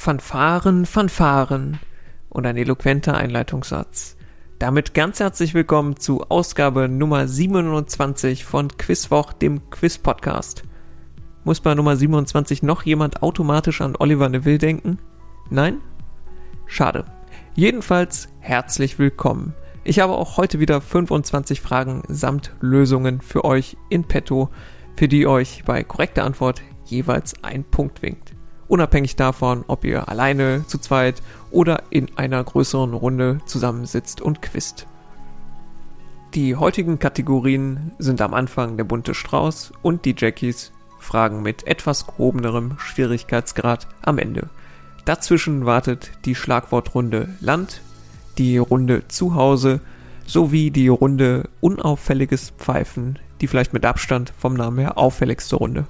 Fanfaren, Fanfaren und ein eloquenter Einleitungssatz. Damit ganz herzlich willkommen zu Ausgabe Nummer 27 von Quizwoch, dem Quiz-Podcast. Muss bei Nummer 27 noch jemand automatisch an Oliver Neville denken? Nein? Schade. Jedenfalls herzlich willkommen. Ich habe auch heute wieder 25 Fragen samt Lösungen für euch in petto, für die euch bei korrekter Antwort jeweils ein Punkt winkt. Unabhängig davon, ob ihr alleine, zu zweit oder in einer größeren Runde zusammensitzt und quizt. Die heutigen Kategorien sind am Anfang der bunte Strauß und die Jackies Fragen mit etwas gehobenerem Schwierigkeitsgrad am Ende. Dazwischen wartet die Schlagwortrunde Land, die Runde Zuhause sowie die Runde Unauffälliges Pfeifen, die vielleicht mit Abstand vom Namen her auffälligste Runde.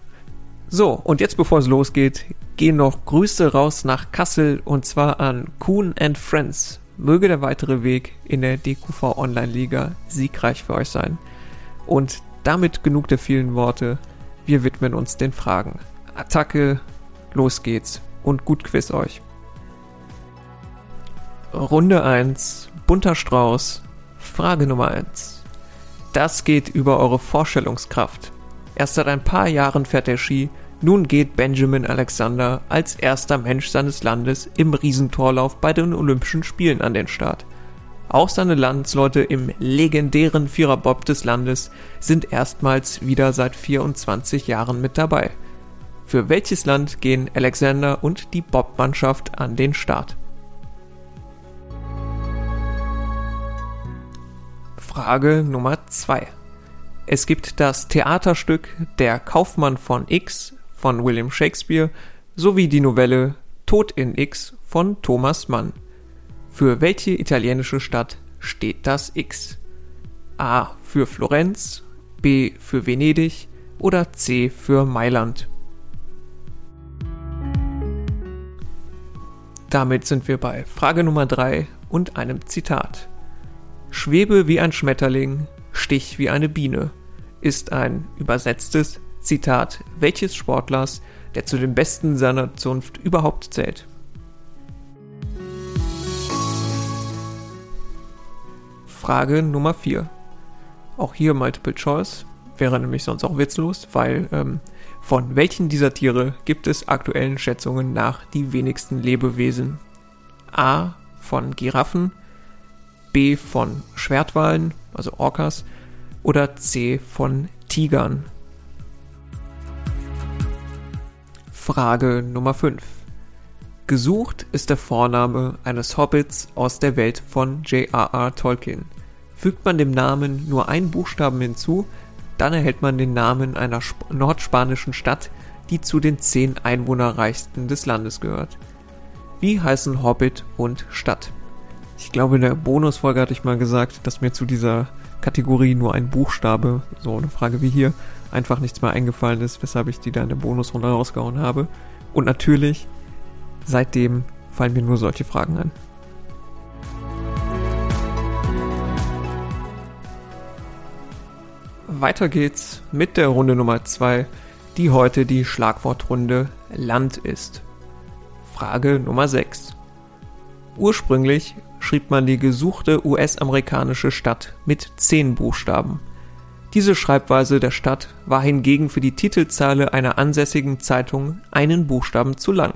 So, und jetzt bevor es losgeht, gehen noch Grüße raus nach Kassel und zwar an Kuhn and Friends. Möge der weitere Weg in der DQV Online Liga siegreich für euch sein. Und damit genug der vielen Worte. Wir widmen uns den Fragen. Attacke, los geht's und gut Quiz euch. Runde 1, bunter Strauß, Frage Nummer 1. Das geht über eure Vorstellungskraft. Erst seit ein paar Jahren fährt er Ski, nun geht Benjamin Alexander als erster Mensch seines Landes im Riesentorlauf bei den Olympischen Spielen an den Start. Auch seine Landsleute im legendären Viererbob des Landes sind erstmals wieder seit 24 Jahren mit dabei. Für welches Land gehen Alexander und die Bobmannschaft an den Start? Frage Nummer 2. Es gibt das Theaterstück Der Kaufmann von X von William Shakespeare sowie die Novelle Tod in X von Thomas Mann. Für welche italienische Stadt steht das X? A für Florenz, B für Venedig oder C für Mailand? Damit sind wir bei Frage Nummer 3 und einem Zitat. Schwebe wie ein Schmetterling, stich wie eine Biene ist ein übersetztes Zitat welches Sportlers, der zu den Besten seiner Zunft überhaupt zählt. Frage Nummer 4. Auch hier Multiple Choice, wäre nämlich sonst auch witzlos, weil ähm, von welchen dieser Tiere gibt es aktuellen Schätzungen nach die wenigsten Lebewesen? A von Giraffen, B von Schwertwalen, also Orcas, oder C von Tigern? Frage Nummer 5. Gesucht ist der Vorname eines Hobbits aus der Welt von J.R.R. Tolkien. Fügt man dem Namen nur einen Buchstaben hinzu, dann erhält man den Namen einer Sp nordspanischen Stadt, die zu den zehn einwohnerreichsten des Landes gehört. Wie heißen Hobbit und Stadt? Ich glaube, in der Bonusfolge hatte ich mal gesagt, dass mir zu dieser Kategorie nur ein Buchstabe, so eine Frage wie hier, einfach nichts mehr eingefallen ist, weshalb ich die da in der Bonusrunde rausgehauen habe. Und natürlich, seitdem fallen mir nur solche Fragen ein. Weiter geht's mit der Runde Nummer 2, die heute die Schlagwortrunde Land ist. Frage Nummer 6. Ursprünglich schrieb man die gesuchte US-amerikanische Stadt mit zehn Buchstaben. Diese Schreibweise der Stadt war hingegen für die Titelzeile einer ansässigen Zeitung einen Buchstaben zu lang.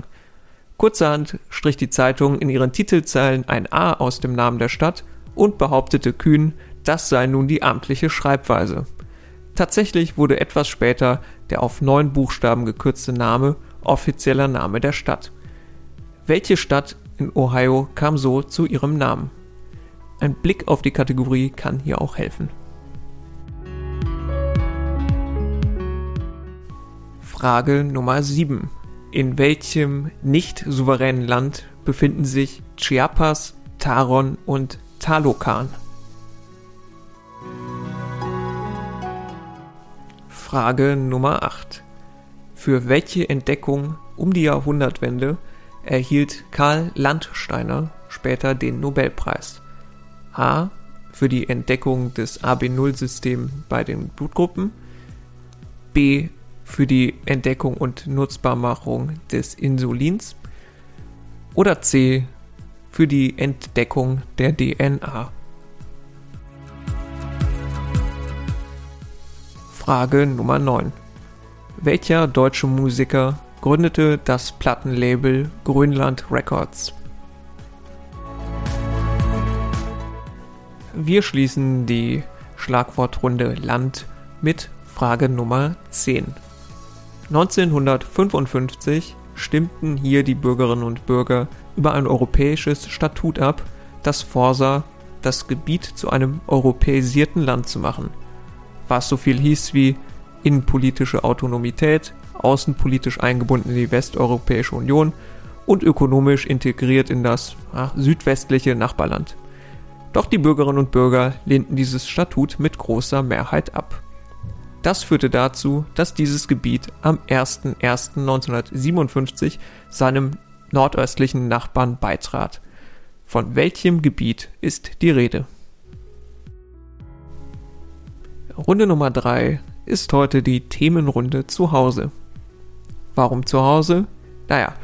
Kurzerhand strich die Zeitung in ihren Titelzeilen ein A aus dem Namen der Stadt und behauptete kühn, das sei nun die amtliche Schreibweise. Tatsächlich wurde etwas später der auf neun Buchstaben gekürzte Name offizieller Name der Stadt. Welche Stadt in Ohio kam so zu ihrem Namen. Ein Blick auf die Kategorie kann hier auch helfen. Frage Nummer 7. In welchem nicht souveränen Land befinden sich Chiapas, Taron und Talokan? Frage Nummer 8. Für welche Entdeckung um die Jahrhundertwende erhielt Karl Landsteiner später den Nobelpreis. A. Für die Entdeckung des AB0-Systems bei den Blutgruppen. B. Für die Entdeckung und Nutzbarmachung des Insulins. Oder C für die Entdeckung der DNA. Frage Nummer 9. Welcher deutsche Musiker gründete das Plattenlabel Grönland Records? Wir schließen die Schlagwortrunde Land mit Frage Nummer 10. 1955 stimmten hier die Bürgerinnen und Bürger über ein europäisches Statut ab, das vorsah, das Gebiet zu einem europäisierten Land zu machen, was so viel hieß wie innenpolitische Autonomität, außenpolitisch eingebunden in die Westeuropäische Union und ökonomisch integriert in das ach, südwestliche Nachbarland. Doch die Bürgerinnen und Bürger lehnten dieses Statut mit großer Mehrheit ab. Das führte dazu, dass dieses Gebiet am 01.01.1957 seinem nordöstlichen Nachbarn beitrat. Von welchem Gebiet ist die Rede? Runde Nummer 3 ist heute die Themenrunde zu Hause. Warum zu Hause? Naja,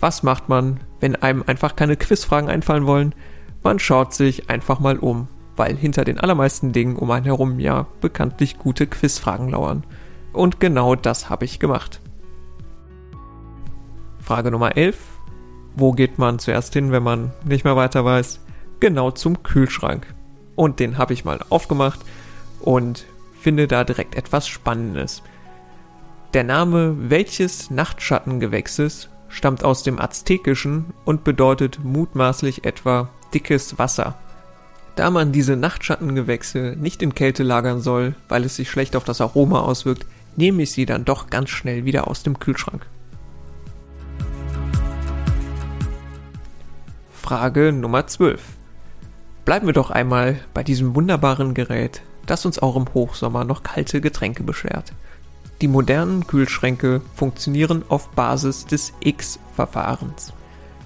was macht man, wenn einem einfach keine Quizfragen einfallen wollen? Man schaut sich einfach mal um weil hinter den allermeisten Dingen um einen herum ja bekanntlich gute Quizfragen lauern. Und genau das habe ich gemacht. Frage Nummer 11. Wo geht man zuerst hin, wenn man nicht mehr weiter weiß? Genau zum Kühlschrank. Und den habe ich mal aufgemacht und finde da direkt etwas Spannendes. Der Name welches Nachtschattengewächses stammt aus dem Aztekischen und bedeutet mutmaßlich etwa dickes Wasser. Da man diese Nachtschattengewächse nicht in Kälte lagern soll, weil es sich schlecht auf das Aroma auswirkt, nehme ich sie dann doch ganz schnell wieder aus dem Kühlschrank. Frage Nummer 12. Bleiben wir doch einmal bei diesem wunderbaren Gerät, das uns auch im Hochsommer noch kalte Getränke beschert. Die modernen Kühlschränke funktionieren auf Basis des X-Verfahrens.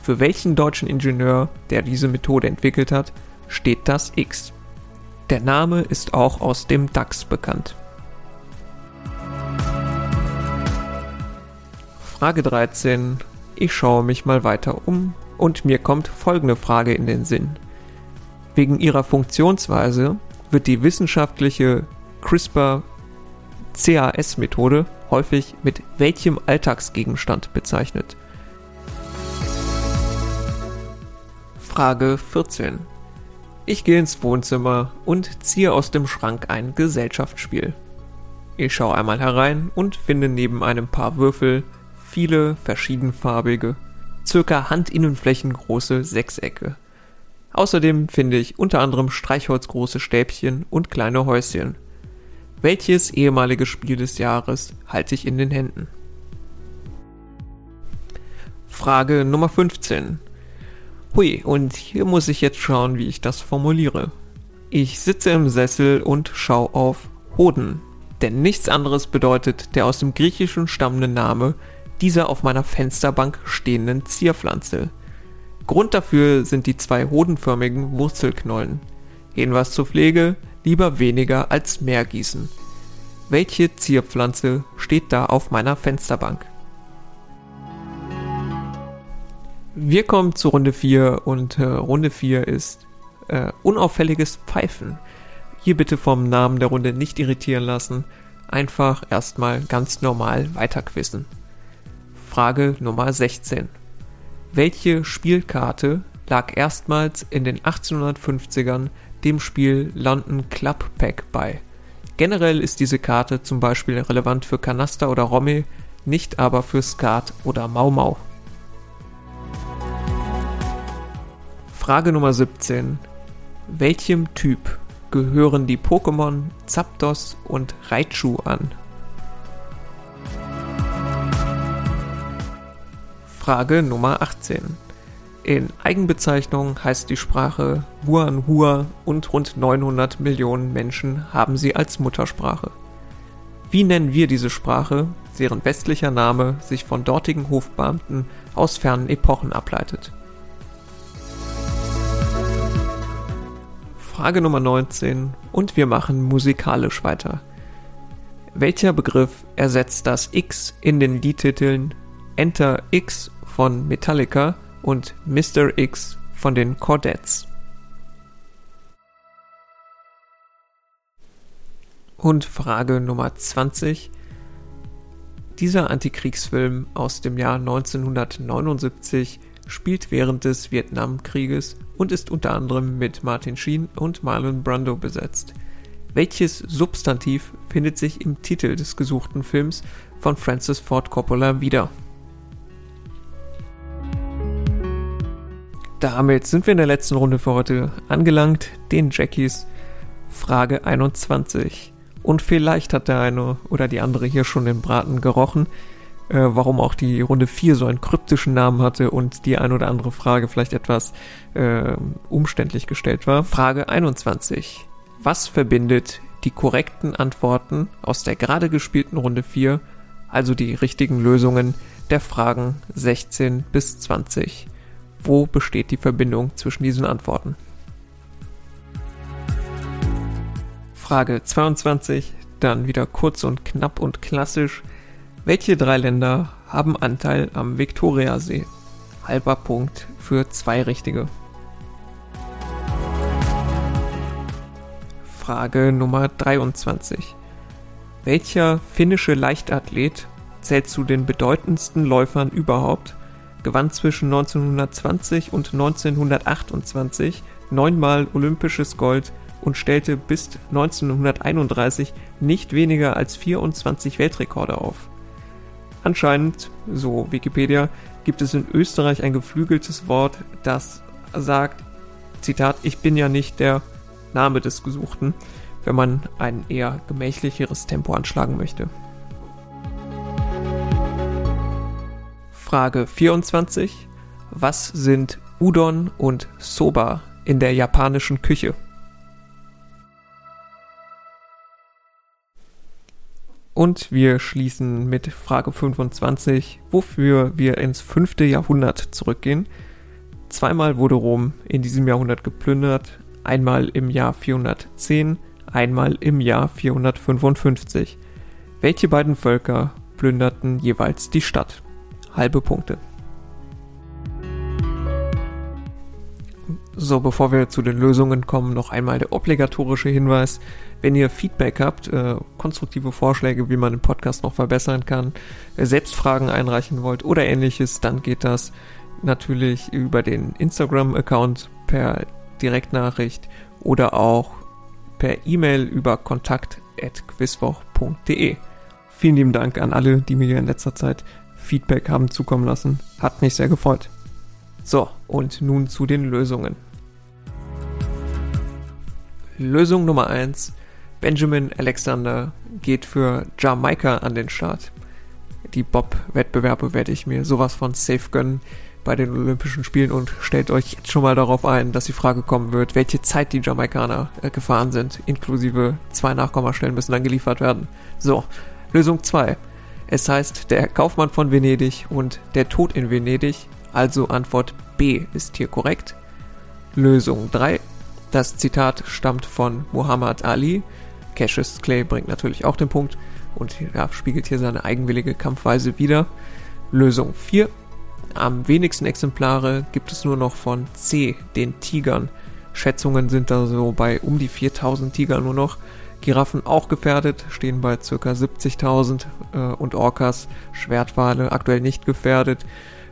Für welchen deutschen Ingenieur, der diese Methode entwickelt hat, steht das X. Der Name ist auch aus dem DAX bekannt. Frage 13. Ich schaue mich mal weiter um und mir kommt folgende Frage in den Sinn. Wegen ihrer Funktionsweise wird die wissenschaftliche CRISPR-CAS-Methode häufig mit welchem Alltagsgegenstand bezeichnet? Frage 14. Ich gehe ins Wohnzimmer und ziehe aus dem Schrank ein Gesellschaftsspiel. Ich schaue einmal herein und finde neben einem paar Würfel viele verschiedenfarbige, circa Handinnenflächen große Sechsecke. Außerdem finde ich unter anderem streichholzgroße Stäbchen und kleine Häuschen. Welches ehemalige Spiel des Jahres halte ich in den Händen? Frage Nummer 15. Hui, und hier muss ich jetzt schauen, wie ich das formuliere. Ich sitze im Sessel und schaue auf Hoden, denn nichts anderes bedeutet der aus dem Griechischen stammende Name dieser auf meiner Fensterbank stehenden Zierpflanze. Grund dafür sind die zwei hodenförmigen Wurzelknollen. Hinweis zur Pflege, lieber weniger als mehr gießen. Welche Zierpflanze steht da auf meiner Fensterbank? Wir kommen zu Runde 4 und äh, Runde 4 ist äh, unauffälliges Pfeifen. Hier bitte vom Namen der Runde nicht irritieren lassen. Einfach erstmal ganz normal weiterquissen. Frage Nummer 16. Welche Spielkarte lag erstmals in den 1850ern dem Spiel London Club Pack bei? Generell ist diese Karte zum Beispiel relevant für Kanaster oder Romme, nicht aber für Skat oder Mau Mau. Frage Nummer 17. Welchem Typ gehören die Pokémon Zapdos und Raichu an? Frage Nummer 18. In Eigenbezeichnung heißt die Sprache Huanhua und rund 900 Millionen Menschen haben sie als Muttersprache. Wie nennen wir diese Sprache, deren westlicher Name sich von dortigen Hofbeamten aus fernen Epochen ableitet? Frage Nummer 19 und wir machen musikalisch weiter. Welcher Begriff ersetzt das X in den Liedtiteln Enter X von Metallica und Mr. X von den Cordettes. Und Frage Nummer 20. Dieser Antikriegsfilm aus dem Jahr 1979 spielt während des Vietnamkrieges und ist unter anderem mit Martin Sheen und Marlon Brando besetzt. Welches Substantiv findet sich im Titel des gesuchten Films von Francis Ford Coppola wieder? Damit sind wir in der letzten Runde für heute angelangt, den Jackies. Frage 21. Und vielleicht hat der eine oder die andere hier schon den Braten gerochen, äh, warum auch die Runde 4 so einen kryptischen Namen hatte und die ein oder andere Frage vielleicht etwas äh, umständlich gestellt war. Frage 21. Was verbindet die korrekten Antworten aus der gerade gespielten Runde 4, also die richtigen Lösungen der Fragen 16 bis 20? Wo besteht die Verbindung zwischen diesen Antworten? Frage 22, dann wieder kurz und knapp und klassisch. Welche drei Länder haben Anteil am Viktoriasee? Halber Punkt für zwei richtige. Frage Nummer 23. Welcher finnische Leichtathlet zählt zu den bedeutendsten Läufern überhaupt, gewann zwischen 1920 und 1928 neunmal olympisches Gold und stellte bis 1931 nicht weniger als 24 Weltrekorde auf. Anscheinend, so Wikipedia, gibt es in Österreich ein geflügeltes Wort, das sagt, Zitat, ich bin ja nicht der Name des Gesuchten, wenn man ein eher gemächlicheres Tempo anschlagen möchte. Frage 24. Was sind Udon und Soba in der japanischen Küche? Und wir schließen mit Frage 25, wofür wir ins fünfte Jahrhundert zurückgehen. Zweimal wurde Rom in diesem Jahrhundert geplündert, einmal im Jahr 410, einmal im Jahr 455. Welche beiden Völker plünderten jeweils die Stadt? Halbe Punkte. So, bevor wir zu den Lösungen kommen, noch einmal der obligatorische Hinweis. Wenn ihr Feedback habt, äh, konstruktive Vorschläge, wie man den Podcast noch verbessern kann, äh, selbst Fragen einreichen wollt oder ähnliches, dann geht das natürlich über den Instagram-Account per Direktnachricht oder auch per E-Mail über kontakt.quizwoch.de. Vielen lieben Dank an alle, die mir in letzter Zeit Feedback haben zukommen lassen. Hat mich sehr gefreut. So, und nun zu den Lösungen. Lösung Nummer 1. Benjamin Alexander geht für Jamaika an den Start. Die Bob-Wettbewerbe werde ich mir sowas von safe gönnen bei den Olympischen Spielen und stellt euch jetzt schon mal darauf ein, dass die Frage kommen wird, welche Zeit die Jamaikaner äh, gefahren sind, inklusive zwei Nachkommastellen müssen dann geliefert werden. So, Lösung 2. Es heißt der Kaufmann von Venedig und der Tod in Venedig, also Antwort B ist hier korrekt. Lösung 3. Das Zitat stammt von Muhammad Ali. Cassius Clay bringt natürlich auch den Punkt und ja, spiegelt hier seine eigenwillige Kampfweise wider. Lösung 4. Am wenigsten Exemplare gibt es nur noch von C, den Tigern. Schätzungen sind da so bei um die 4000 Tiger nur noch. Giraffen auch gefährdet, stehen bei ca. 70.000 äh, und Orcas, Schwertwale aktuell nicht gefährdet.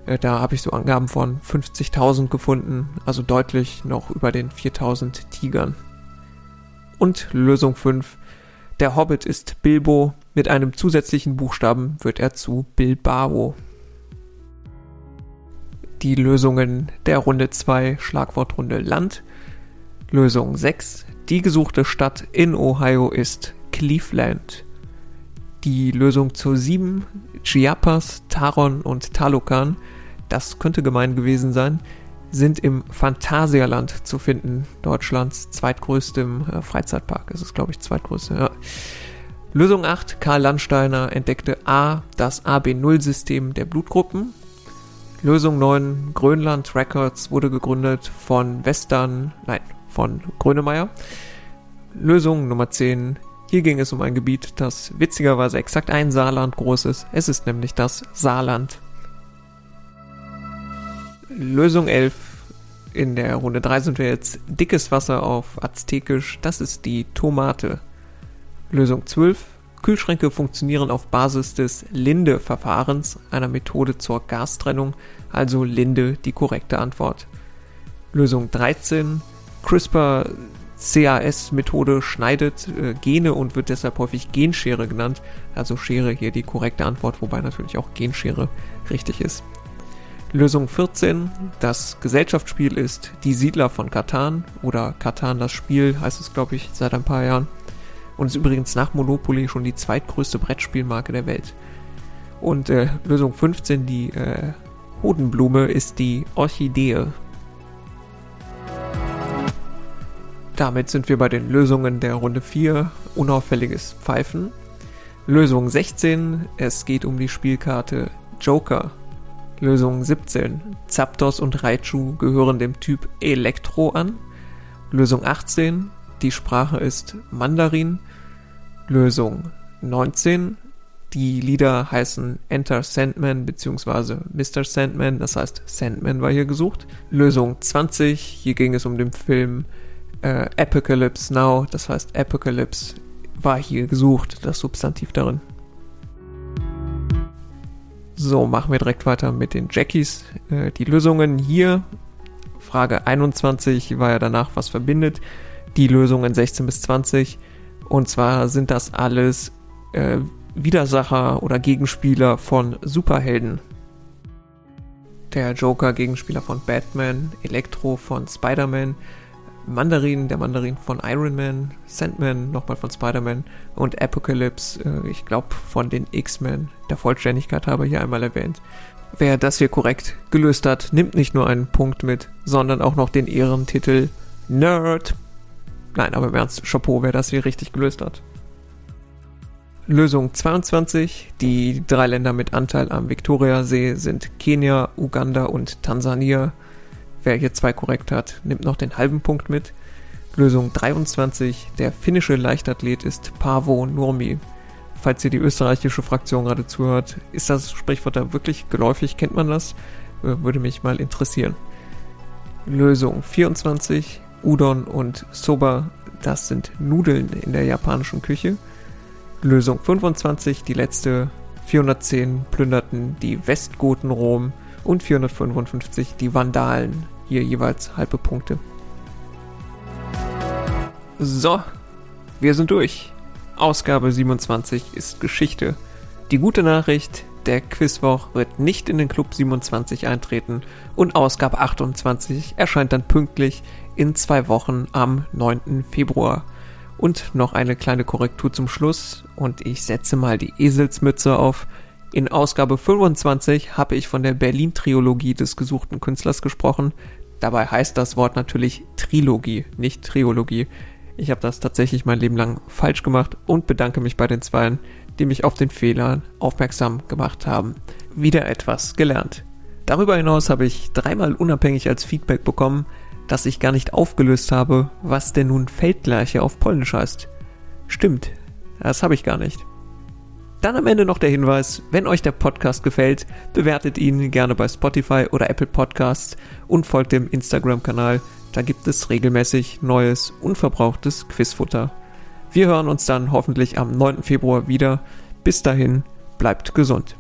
Äh, da habe ich so Angaben von 50.000 gefunden, also deutlich noch über den 4000 Tigern. Und Lösung 5. Der Hobbit ist Bilbo, mit einem zusätzlichen Buchstaben wird er zu Bilbao. Die Lösungen der Runde 2, Schlagwortrunde Land. Lösung 6. Die gesuchte Stadt in Ohio ist Cleveland. Die Lösung zu 7, Chiapas, Taron und Talocan, das könnte gemein gewesen sein, sind im Phantasialand zu finden, Deutschlands zweitgrößtem äh, Freizeitpark. Es ist, glaube ich, zweitgrößte, ja. Lösung 8, Karl Landsteiner entdeckte A, das AB0-System der Blutgruppen. Lösung 9, Grönland Records wurde gegründet von Western, nein, von Grönemeyer. Lösung Nummer 10. Hier ging es um ein Gebiet, das witzigerweise exakt ein Saarland groß ist. Es ist nämlich das Saarland. Lösung 11. In der Runde 3 sind wir jetzt dickes Wasser auf Aztekisch. Das ist die Tomate. Lösung 12. Kühlschränke funktionieren auf Basis des Linde-Verfahrens, einer Methode zur Gastrennung, also Linde die korrekte Antwort. Lösung 13. CRISPR CAS-Methode schneidet äh, Gene und wird deshalb häufig Genschere genannt. Also Schere hier die korrekte Antwort, wobei natürlich auch Genschere richtig ist. Lösung 14. Das Gesellschaftsspiel ist Die Siedler von Katan oder Katan das Spiel, heißt es glaube ich seit ein paar Jahren. Und ist übrigens nach Monopoly schon die zweitgrößte Brettspielmarke der Welt. Und äh, Lösung 15, die äh, Hodenblume, ist die Orchidee. Damit sind wir bei den Lösungen der Runde 4. Unauffälliges Pfeifen. Lösung 16. Es geht um die Spielkarte Joker. Lösung 17. Zapdos und Raichu gehören dem Typ Elektro an. Lösung 18. Die Sprache ist Mandarin. Lösung 19. Die Lieder heißen Enter Sandman bzw. Mr. Sandman, das heißt Sandman war hier gesucht. Lösung 20. Hier ging es um den Film äh, Apocalypse Now, das heißt Apocalypse war hier gesucht, das Substantiv darin. So, machen wir direkt weiter mit den Jackies. Äh, die Lösungen hier, Frage 21 war ja danach, was verbindet. Die Lösungen 16 bis 20. Und zwar sind das alles äh, Widersacher oder Gegenspieler von Superhelden. Der Joker Gegenspieler von Batman, Elektro von Spider-Man, Mandarin, der Mandarin von Iron Man, Sandman nochmal von Spider-Man und Apocalypse, äh, ich glaube von den X-Men, der Vollständigkeit habe hier einmal erwähnt. Wer das hier korrekt gelöst hat, nimmt nicht nur einen Punkt mit, sondern auch noch den Ehrentitel Nerd. Nein, aber im Ernst, Chapeau, wer das hier richtig gelöst hat. Lösung 22. Die drei Länder mit Anteil am Viktoriasee sind Kenia, Uganda und Tansania. Wer hier zwei korrekt hat, nimmt noch den halben Punkt mit. Lösung 23. Der finnische Leichtathlet ist Pavo Nurmi. Falls ihr die österreichische Fraktion gerade zuhört, ist das Sprichwort da wirklich geläufig? Kennt man das? Äh, würde mich mal interessieren. Lösung 24. Udon und Soba, das sind Nudeln in der japanischen Küche. Lösung 25, die letzte. 410 plünderten die Westgoten Rom und 455 die Vandalen hier jeweils halbe Punkte. So, wir sind durch. Ausgabe 27 ist Geschichte. Die gute Nachricht, der Quizwoch wird nicht in den Club 27 eintreten und Ausgabe 28 erscheint dann pünktlich in zwei Wochen am 9. Februar. Und noch eine kleine Korrektur zum Schluss und ich setze mal die Eselsmütze auf. In Ausgabe 25 habe ich von der Berlin-Triologie des gesuchten Künstlers gesprochen. Dabei heißt das Wort natürlich Trilogie, nicht Triologie. Ich habe das tatsächlich mein Leben lang falsch gemacht und bedanke mich bei den Zweien, die mich auf den Fehler aufmerksam gemacht haben. Wieder etwas gelernt. Darüber hinaus habe ich dreimal unabhängig als Feedback bekommen, dass ich gar nicht aufgelöst habe, was denn nun Feldlerche auf Polnisch heißt. Stimmt, das habe ich gar nicht. Dann am Ende noch der Hinweis, wenn euch der Podcast gefällt, bewertet ihn gerne bei Spotify oder Apple Podcasts und folgt dem Instagram-Kanal. Da gibt es regelmäßig neues, unverbrauchtes Quizfutter. Wir hören uns dann hoffentlich am 9. Februar wieder. Bis dahin, bleibt gesund.